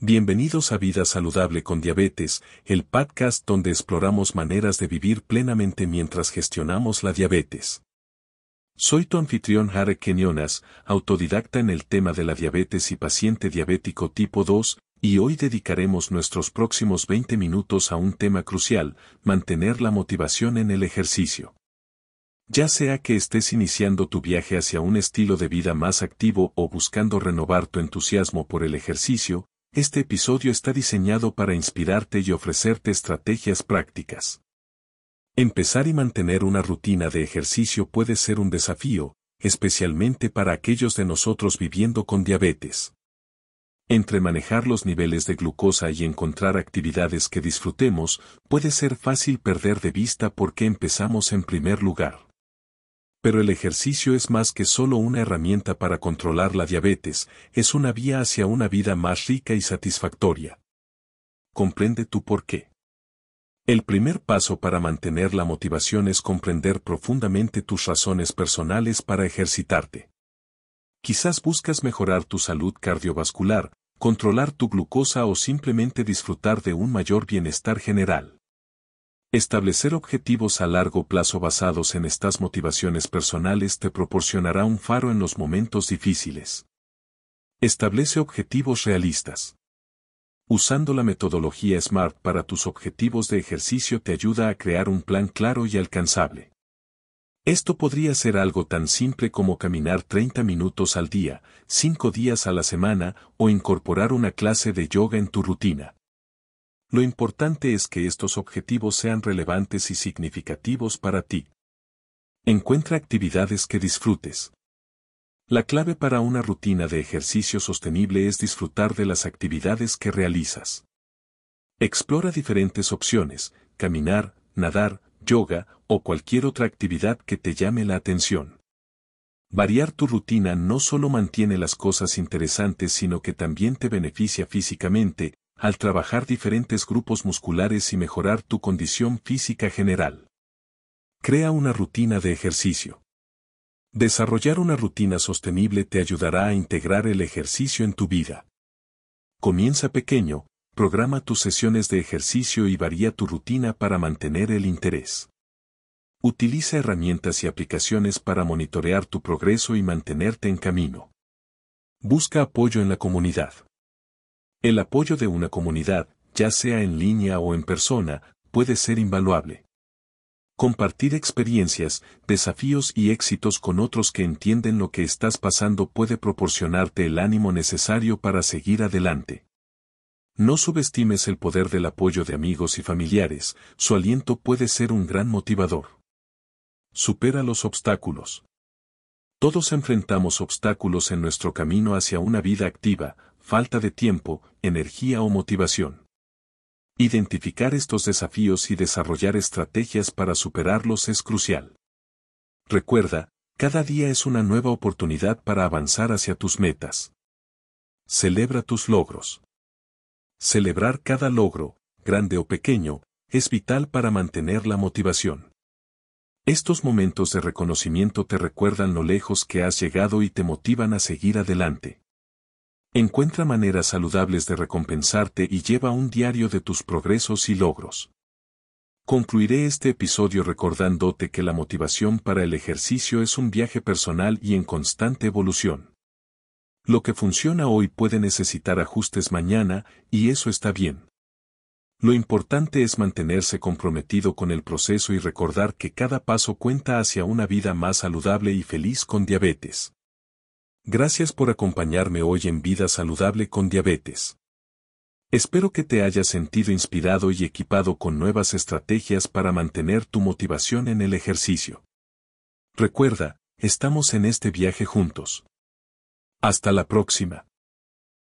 Bienvenidos a Vida Saludable con Diabetes, el podcast donde exploramos maneras de vivir plenamente mientras gestionamos la diabetes. Soy tu anfitrión Harry Kenyonas, autodidacta en el tema de la diabetes y paciente diabético tipo 2, y hoy dedicaremos nuestros próximos 20 minutos a un tema crucial, mantener la motivación en el ejercicio. Ya sea que estés iniciando tu viaje hacia un estilo de vida más activo o buscando renovar tu entusiasmo por el ejercicio, este episodio está diseñado para inspirarte y ofrecerte estrategias prácticas. Empezar y mantener una rutina de ejercicio puede ser un desafío, especialmente para aquellos de nosotros viviendo con diabetes. Entre manejar los niveles de glucosa y encontrar actividades que disfrutemos, puede ser fácil perder de vista por qué empezamos en primer lugar. Pero el ejercicio es más que solo una herramienta para controlar la diabetes, es una vía hacia una vida más rica y satisfactoria. Comprende tu por qué. El primer paso para mantener la motivación es comprender profundamente tus razones personales para ejercitarte. Quizás buscas mejorar tu salud cardiovascular, controlar tu glucosa o simplemente disfrutar de un mayor bienestar general. Establecer objetivos a largo plazo basados en estas motivaciones personales te proporcionará un faro en los momentos difíciles. Establece objetivos realistas. Usando la metodología SMART para tus objetivos de ejercicio te ayuda a crear un plan claro y alcanzable. Esto podría ser algo tan simple como caminar 30 minutos al día, 5 días a la semana o incorporar una clase de yoga en tu rutina. Lo importante es que estos objetivos sean relevantes y significativos para ti. Encuentra actividades que disfrutes. La clave para una rutina de ejercicio sostenible es disfrutar de las actividades que realizas. Explora diferentes opciones, caminar, nadar, yoga o cualquier otra actividad que te llame la atención. Variar tu rutina no solo mantiene las cosas interesantes sino que también te beneficia físicamente, al trabajar diferentes grupos musculares y mejorar tu condición física general. Crea una rutina de ejercicio. Desarrollar una rutina sostenible te ayudará a integrar el ejercicio en tu vida. Comienza pequeño, programa tus sesiones de ejercicio y varía tu rutina para mantener el interés. Utiliza herramientas y aplicaciones para monitorear tu progreso y mantenerte en camino. Busca apoyo en la comunidad. El apoyo de una comunidad, ya sea en línea o en persona, puede ser invaluable. Compartir experiencias, desafíos y éxitos con otros que entienden lo que estás pasando puede proporcionarte el ánimo necesario para seguir adelante. No subestimes el poder del apoyo de amigos y familiares, su aliento puede ser un gran motivador. Supera los obstáculos. Todos enfrentamos obstáculos en nuestro camino hacia una vida activa, falta de tiempo, energía o motivación. Identificar estos desafíos y desarrollar estrategias para superarlos es crucial. Recuerda, cada día es una nueva oportunidad para avanzar hacia tus metas. Celebra tus logros. Celebrar cada logro, grande o pequeño, es vital para mantener la motivación. Estos momentos de reconocimiento te recuerdan lo lejos que has llegado y te motivan a seguir adelante. Encuentra maneras saludables de recompensarte y lleva un diario de tus progresos y logros. Concluiré este episodio recordándote que la motivación para el ejercicio es un viaje personal y en constante evolución. Lo que funciona hoy puede necesitar ajustes mañana, y eso está bien. Lo importante es mantenerse comprometido con el proceso y recordar que cada paso cuenta hacia una vida más saludable y feliz con diabetes. Gracias por acompañarme hoy en Vida Saludable con Diabetes. Espero que te hayas sentido inspirado y equipado con nuevas estrategias para mantener tu motivación en el ejercicio. Recuerda, estamos en este viaje juntos. Hasta la próxima.